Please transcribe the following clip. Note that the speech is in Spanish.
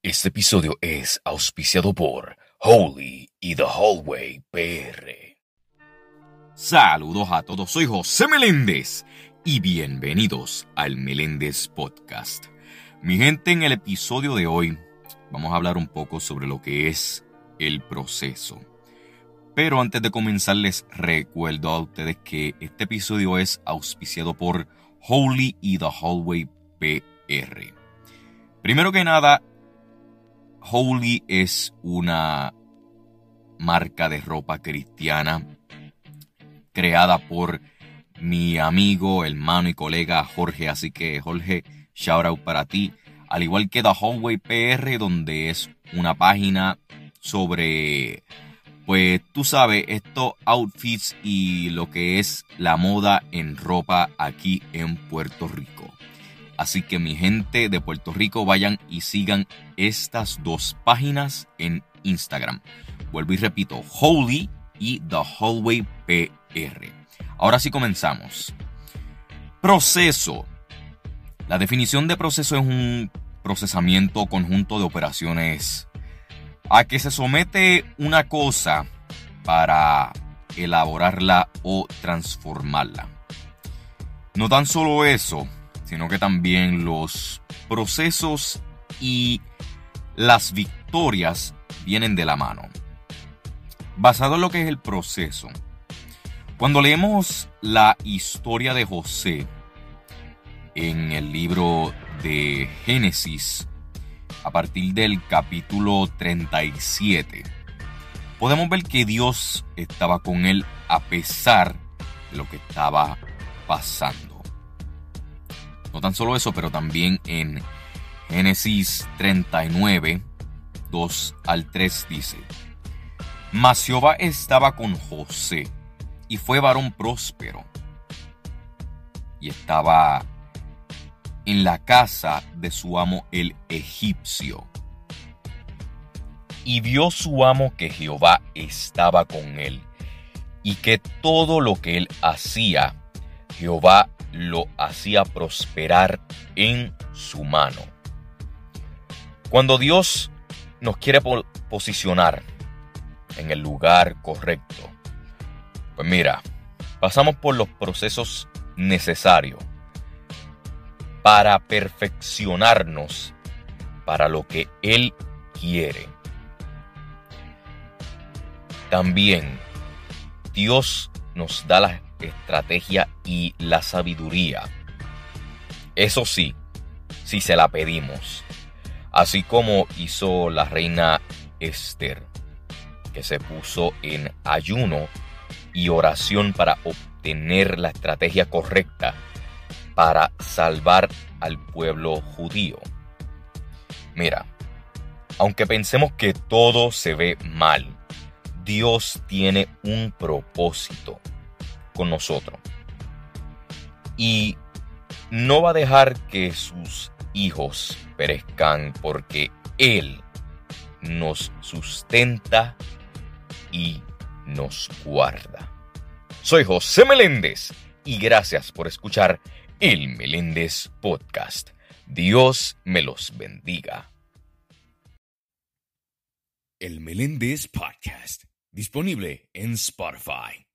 Este episodio es auspiciado por Holy y The Hallway PR. Saludos a todos, soy José Meléndez y bienvenidos al Meléndez Podcast. Mi gente, en el episodio de hoy vamos a hablar un poco sobre lo que es el proceso. Pero antes de comenzar les recuerdo a ustedes que este episodio es auspiciado por Holy y The Hallway PR. Primero que nada, Holy es una marca de ropa cristiana creada por mi amigo, hermano y colega Jorge. Así que Jorge, shout out para ti. Al igual que The Hallway PR, donde es una página sobre, pues tú sabes, estos outfits y lo que es la moda en ropa aquí en Puerto Rico. Así que mi gente de Puerto Rico vayan y sigan estas dos páginas en Instagram. Vuelvo y repito, Holy y The Hallway PR. Ahora sí comenzamos. Proceso. La definición de proceso es un procesamiento conjunto de operaciones a que se somete una cosa para elaborarla o transformarla. No tan solo eso, sino que también los procesos y las victorias vienen de la mano. Basado en lo que es el proceso, cuando leemos la historia de José en el libro de Génesis, a partir del capítulo 37, podemos ver que Dios estaba con él a pesar de lo que estaba pasando. No tan solo eso, pero también en Génesis 39, 2 al 3 dice, Mas Jehová estaba con José, y fue varón próspero, y estaba en la casa de su amo el egipcio. Y vio su amo que Jehová estaba con él, y que todo lo que él hacía, Jehová lo hacía prosperar en su mano. Cuando Dios nos quiere posicionar en el lugar correcto, pues mira, pasamos por los procesos necesarios para perfeccionarnos para lo que Él quiere. También Dios nos da la estrategia y la sabiduría. Eso sí, si se la pedimos. Así como hizo la reina Esther, que se puso en ayuno y oración para obtener la estrategia correcta para salvar al pueblo judío. Mira, aunque pensemos que todo se ve mal, Dios tiene un propósito con nosotros. Y no va a dejar que sus hijos perezcan porque Él nos sustenta y nos guarda. Soy José Meléndez y gracias por escuchar el Meléndez Podcast. Dios me los bendiga. El Meléndez Podcast, disponible en Spotify.